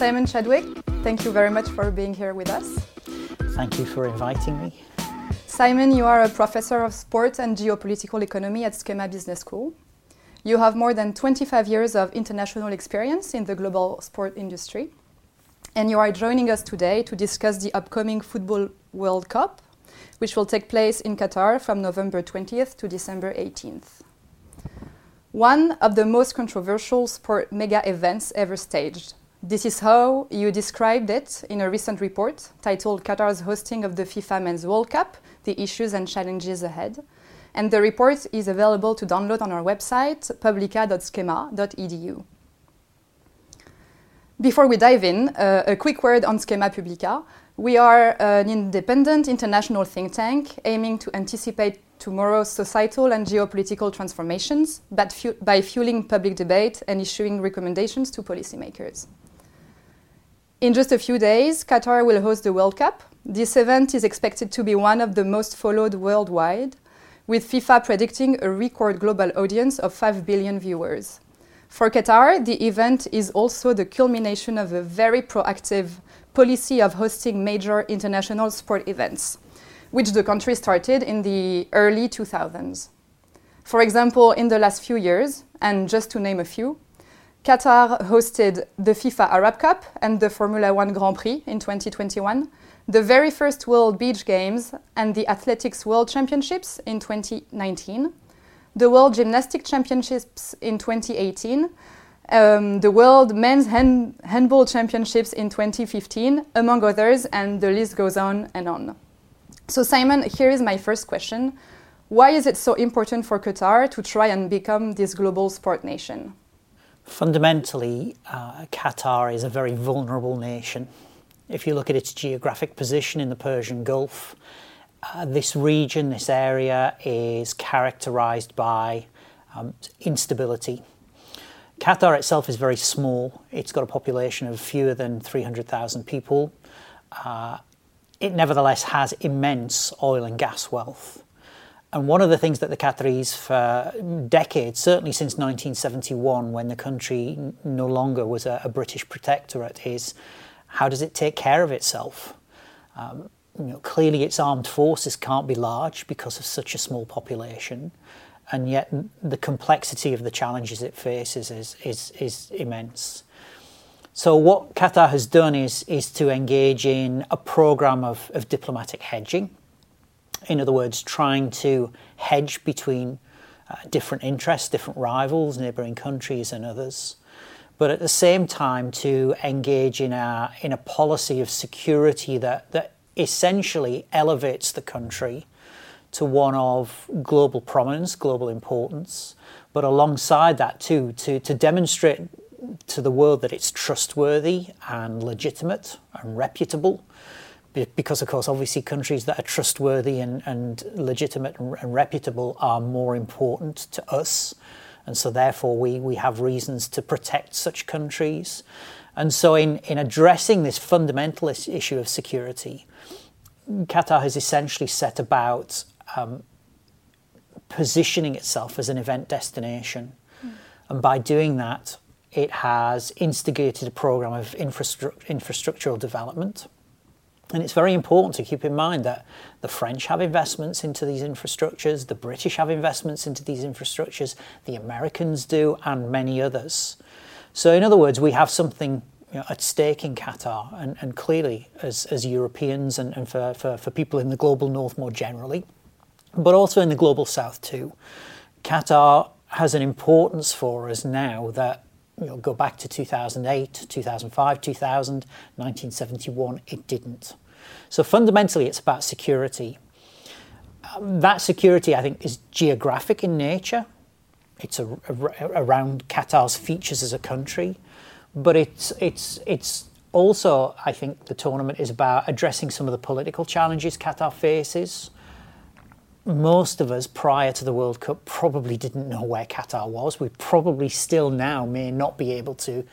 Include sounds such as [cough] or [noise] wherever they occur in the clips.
Simon Chadwick, thank you very much for being here with us. Thank you for inviting me. Simon, you are a professor of sport and geopolitical economy at SKEMA Business School. You have more than 25 years of international experience in the global sport industry. And you are joining us today to discuss the upcoming Football World Cup, which will take place in Qatar from November 20th to December 18th. One of the most controversial sport mega events ever staged. This is how you described it in a recent report titled Qatar's hosting of the FIFA Men's World Cup The Issues and Challenges Ahead and the report is available to download on our website, publika.skema.edu. Before we dive in, uh, a quick word on SKEMA Publika. We are an independent international think tank aiming to anticipate tomorrow's societal and geopolitical transformations fu by fueling public debate and issuing recommendations to policymakers. In just a few days, Qatar will host the World Cup. This event is expected to be one of the most followed worldwide with FIFA predicting a record global audience of 5 billion viewers. For Qatar, the event is also the culmination of a very proactive policy of hosting major international sport events, which the country started in the early 2000s. For example, in the last few years, and just to name a few, Qatar hosted the FIFA Arab Cup and the Formula One Grand Prix in 2021, the very first World Beach Games and the Athletics World Championships in 2019, the World Gymnastic Championships in 2018, um, the World Men's Hand Handball Championships in 2015, among others, and the list goes on and on. So, Simon, here is my first question. Why is it so important for Qatar to try and become this global sport nation? Fundamentally, uh, Qatar is a very vulnerable nation. If you look at its geographic position in the Persian Gulf, uh, this region, this area is characterized by um, instability. Qatar itself is very small. It's got a population of fewer than 300,000 people. Uh, it nevertheless has immense oil and gas wealth. And one of the things that the Qataris, for decades, certainly since 1971, when the country no longer was a, a British protectorate, is how does it take care of itself? Um, you know, clearly, its armed forces can't be large because of such a small population, and yet the complexity of the challenges it faces is, is, is immense. So, what Qatar has done is, is to engage in a program of, of diplomatic hedging. In other words, trying to hedge between uh, different interests, different rivals, neighbouring countries, and others but at the same time to engage in a, in a policy of security that, that essentially elevates the country to one of global prominence, global importance, but alongside that too, to, to demonstrate to the world that it's trustworthy and legitimate and reputable. Because, of course, obviously, countries that are trustworthy and, and legitimate and, and reputable are more important to us and so, therefore, we, we have reasons to protect such countries. And so, in, in addressing this fundamental issue of security, Qatar has essentially set about um, positioning itself as an event destination. Mm. And by doing that, it has instigated a program of infrastru- infrastructural development and it's very important to keep in mind that the French have investments into these infrastructures, the British have investments into these infrastructures, the Americans do, and many others. So, in other words, we have something you know, at stake in Qatar, and, and clearly, as, as Europeans and, and for, for, for people in the global north more generally, but also in the global south too. Qatar has an importance for us now that you know, go back to 2008, 2005, 2000, 1971, it didn't. So fundamentally, it's about security. Um, that security, I think, is geographic in nature. It's a, a, around Qatar's features as a country, but it's it's it's also, I think, the tournament is about addressing some of the political challenges Qatar faces most of us prior to the World Cup probably didn't know where Qatar was. We probably still now may not be able to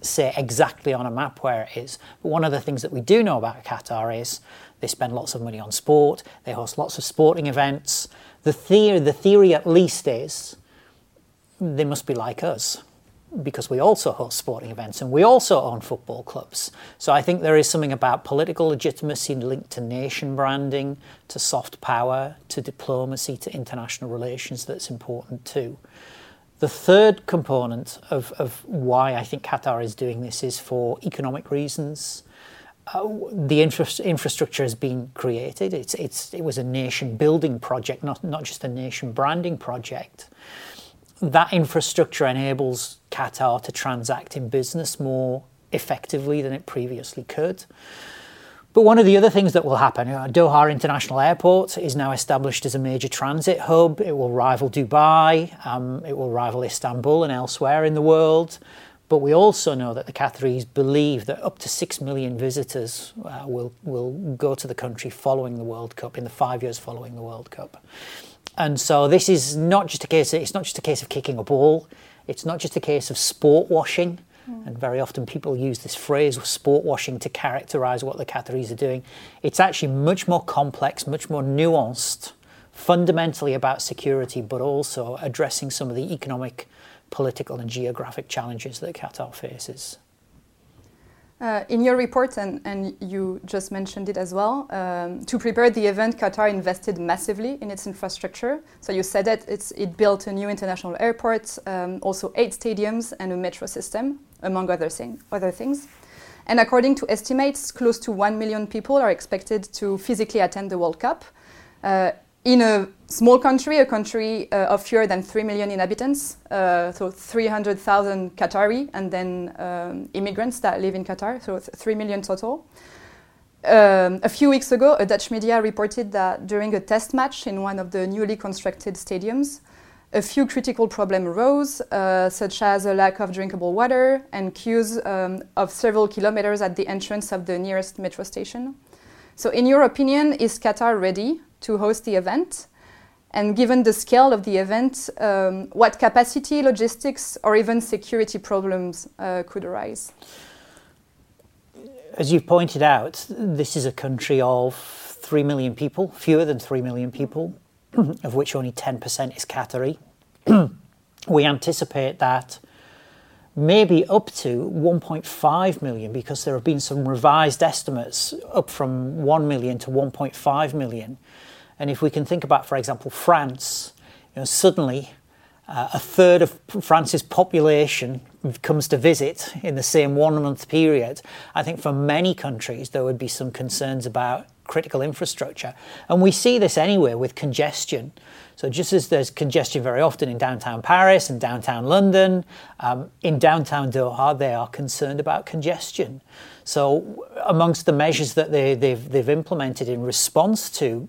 say exactly on a map where it is. But one of the things that we do know about Qatar is they spend lots of money on sport, they host lots of sporting events. The theory, the theory at least is they must be like us. because we also host sporting events and we also own football clubs. So I think there is something about political legitimacy linked to nation branding, to soft power, to diplomacy, to international relations that's important too. The third component of, of why I think Qatar is doing this is for economic reasons. Uh, the infra- infrastructure has been created. It's, it's, it was a nation building project, not, not just a nation branding project that infrastructure enables Qatar to transact in business more effectively than it previously could. But one of the other things that will happen, you know, Doha International Airport is now established as a major transit hub. It will rival Dubai, um, it will rival Istanbul and elsewhere in the world. But we also know that the Qataris believe that up to six million visitors uh, will, will go to the country following the World Cup, in the five years following the World Cup. And so this is not just a case. Of, it's not just a case of kicking a ball. It's not just a case of sport washing. Mm. And very often people use this phrase sport washing to characterize what the Qataris are doing. It's actually much more complex, much more nuanced, fundamentally about security, but also addressing some of the economic, political, and geographic challenges that Qatar faces. Uh, in your report, and, and you just mentioned it as well, um, to prepare the event, Qatar invested massively in its infrastructure. So you said that it built a new international airport, um, also eight stadiums, and a metro system, among other, thing, other things. And according to estimates, close to 1 million people are expected to physically attend the World Cup. Uh, in a small country, a country uh, of fewer than 3 million inhabitants, uh, so 300,000 Qatari, and then um, immigrants that live in Qatar, so 3 million total. Um, a few weeks ago, a Dutch media reported that during a test match in one of the newly constructed stadiums, a few critical problems arose, uh, such as a lack of drinkable water and queues um, of several kilometers at the entrance of the nearest metro station. So, in your opinion, is Qatar ready to host the event? And given the scale of the event, um, what capacity, logistics, or even security problems uh, could arise? As you pointed out, this is a country of 3 million people, fewer than 3 million people, [clears throat] of which only 10% is Qatari. [clears throat] we anticipate that maybe up to 1.5 million because there have been some revised estimates up from 1 million to 1.5 million and if we can think about, for example, France, you know, suddenly uh, a third of France's population comes to visit in the same one month period, I think for many countries there would be some concerns about critical infrastructure. And we see this anywhere with congestion. So, just as there's congestion very often in downtown Paris and downtown London, um, in downtown Doha, they are concerned about congestion. So, amongst the measures that they, they've implemented in response to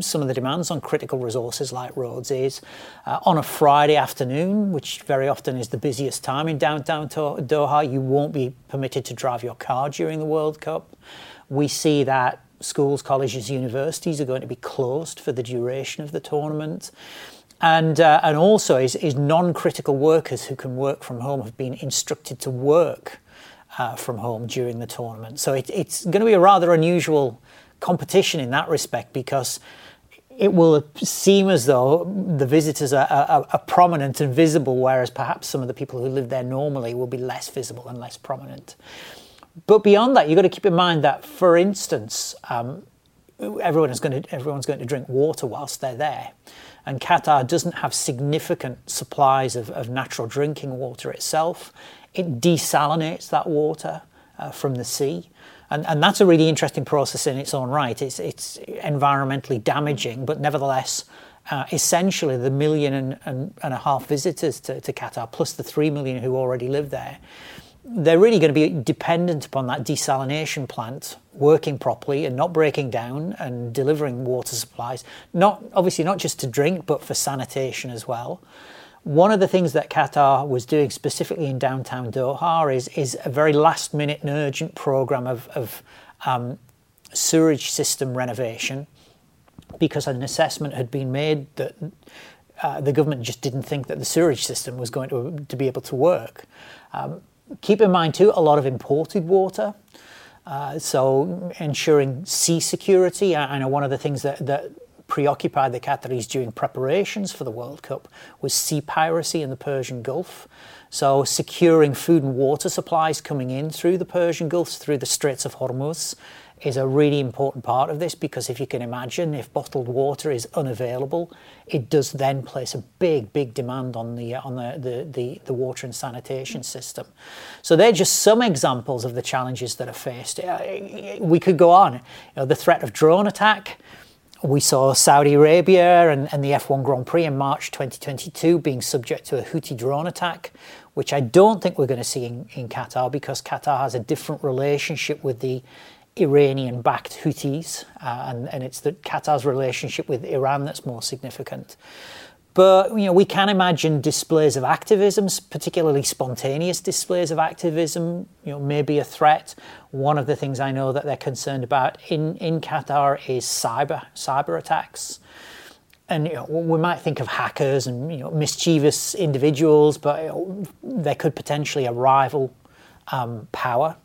some of the demands on critical resources like roads is uh, on a Friday afternoon, which very often is the busiest time in downtown Doha, you won't be permitted to drive your car during the World Cup. We see that schools, colleges, universities are going to be closed for the duration of the tournament. And, uh, and also is, is non-critical workers who can work from home have been instructed to work uh, from home during the tournament. So it, it's going to be a rather unusual competition in that respect because it will seem as though the visitors are, are, are, prominent and visible, whereas perhaps some of the people who live there normally will be less visible and less prominent. But beyond that, you've got to keep in mind that, for instance, um, everyone is going to, everyone's going to drink water whilst they're there. And Qatar doesn't have significant supplies of, of natural drinking water itself. It desalinates that water uh, from the sea. And, and that's a really interesting process in its own right. It's, it's environmentally damaging, but nevertheless, uh, essentially the million and, and, and, a half visitors to, to Qatar, plus the three million who already live there, they're really going to be dependent upon that desalination plant working properly and not breaking down and delivering water supplies. Not obviously not just to drink, but for sanitation as well. One of the things that Qatar was doing specifically in downtown Doha is, is a very last minute and urgent program of, of um, sewerage system renovation because an assessment had been made that uh, the government just didn't think that the sewerage system was going to, to be able to work. Um, keep in mind, too, a lot of imported water. Uh, so ensuring sea security. I know one of the things that, that preoccupied the Qataris during preparations for the World Cup was sea piracy in the Persian Gulf. So, securing food and water supplies coming in through the Persian Gulf, through the Straits of Hormuz, is a really important part of this because if you can imagine, if bottled water is unavailable, it does then place a big, big demand on the on the, the, the, the water and sanitation system. So they're just some examples of the challenges that are faced. Uh, we could go on. You know, the threat of drone attack. We saw Saudi Arabia and, and the F1 Grand Prix in March 2022 being subject to a Houthi drone attack, which I don't think we're going to see in, in Qatar because Qatar has a different relationship with the Iranian backed Houthis, uh, and, and it's the Qatar's relationship with Iran that's more significant. But you know, we can imagine displays of activism, particularly spontaneous displays of activism, you know, may be a threat. One of the things I know that they're concerned about in, in Qatar is cyber cyber attacks. And you know, we might think of hackers and you know, mischievous individuals, but you know, there could potentially a rival um, power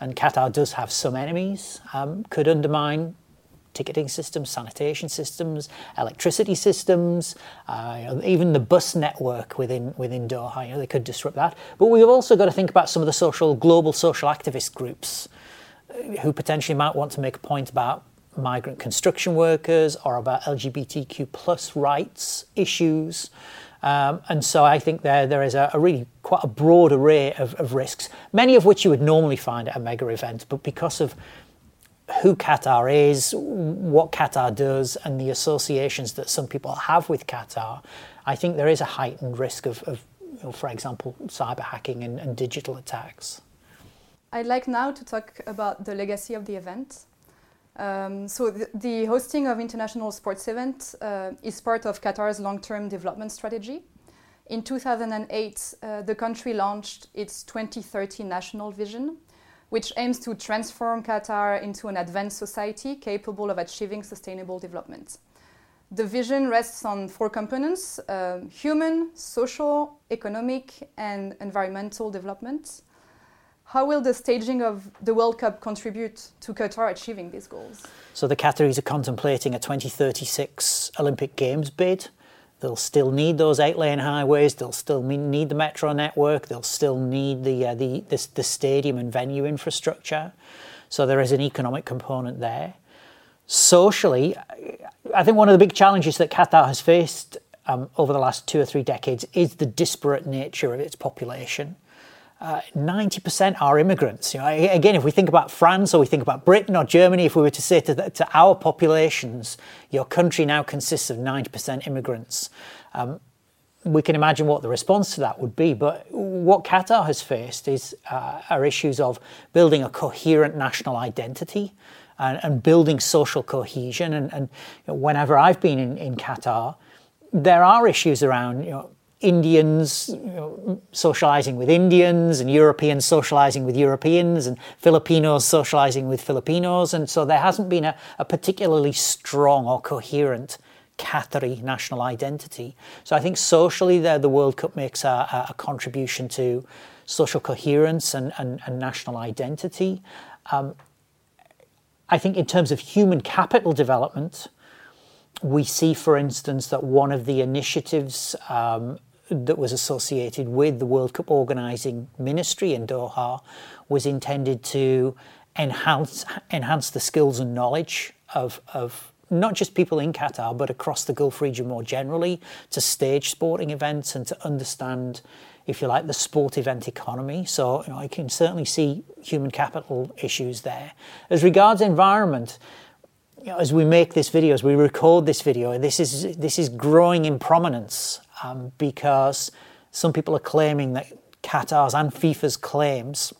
and Qatar does have some enemies, um, could undermine ticketing systems, sanitation systems, electricity systems, uh, even the bus network within within Doha. You know, they could disrupt that. But we've also got to think about some of the social, global social activist groups uh, who potentially might want to make a point about migrant construction workers or about LGBTQ plus rights issues. Um, and so I think there there is a, a, really quite a broad array of, of risks, many of which you would normally find at a mega event, but because of who Qatar is, what Qatar does, and the associations that some people have with Qatar, I think there is a heightened risk of, of you know, for example, cyber hacking and, and digital attacks. I'd like now to talk about the legacy of the event. Um, so the, the, hosting of international sports events uh, is part of Qatar's long-term development strategy. In 2008, uh, the country launched its 2030 national vision, which aims to transform Qatar into an advanced society capable of achieving sustainable development. The vision rests on four components uh, human, social, economic, and environmental development. How will the staging of the World Cup contribute to Qatar achieving these goals? So the Qataris are contemplating a 2036 Olympic Games bid. They'll still need those eight-lane highways. They'll still need the metro network. They'll still need the, uh, the, the, the stadium and venue infrastructure. So there is an economic component there. Socially, I think one of the big challenges that Qatar has faced um, over the last two or three decades is the disparate nature of its population uh, 90% are immigrants. You know, again, if we think about France or we think about Britain or Germany, if we were to say to, the, to our populations, your country now consists of 90% immigrants, um, we can imagine what the response to that would be. But what Qatar has faced is uh, are issues of building a coherent national identity and, and building social cohesion. And, and you know, whenever I've been in, in Qatar, there are issues around you know, Indians you know, socializing with Indians and Europeans socializing with Europeans and Filipinos socializing with Filipinos. And so there hasn't been a, a particularly strong or coherent Qatari national identity. So I think socially there, the World Cup makes a, a contribution to social coherence and, and, and national identity. Um, I think in terms of human capital development, we see, for instance, that one of the initiatives um, that was associated with the World Cup organising ministry in Doha was intended to enhance enhance the skills and knowledge of of not just people in Qatar but across the Gulf region more generally to stage sporting events and to understand if you like the sport event economy. So you know, I can certainly see human capital issues there. As regards environment you know, as we make this video as we record this video this is this is growing in prominence um, because some people are claiming that Qatar's and FIFA's claims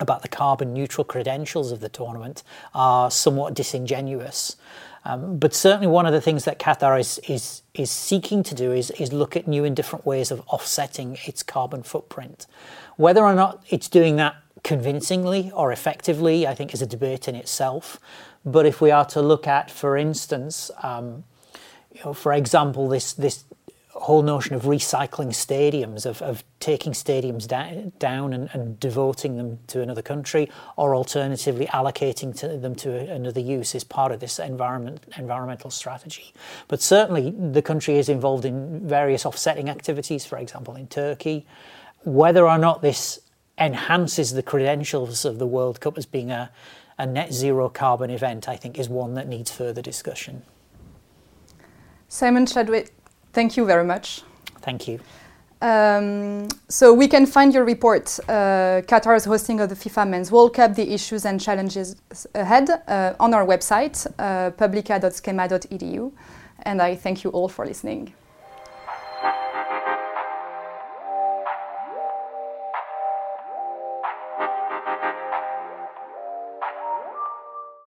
about the carbon neutral credentials of the tournament are somewhat disingenuous. Um, but certainly, one of the things that Qatar is, is, is seeking to do is, is look at new and different ways of offsetting its carbon footprint. Whether or not it's doing that convincingly or effectively, I think, is a debate in itself. But if we are to look at, for instance, um, you know, for example, this, this whole notion of recycling stadiums, of, of taking stadiums da- down and, and, devoting them to another country, or alternatively allocating to them to another use is part of this environment, environmental strategy. But certainly the country is involved in various offsetting activities, for example, in Turkey. Whether or not this enhances the credentials of the World Cup as being a, a net zero carbon event, I think, is one that needs further discussion. Simon Chadwick, thank you very much. Thank you. Um, so we can find your report, uh, Qatar's hosting of the FIFA Men's World Cup, the issues and challenges ahead, uh, on our website, uh, publika.skema.edu. And I thank you all for listening.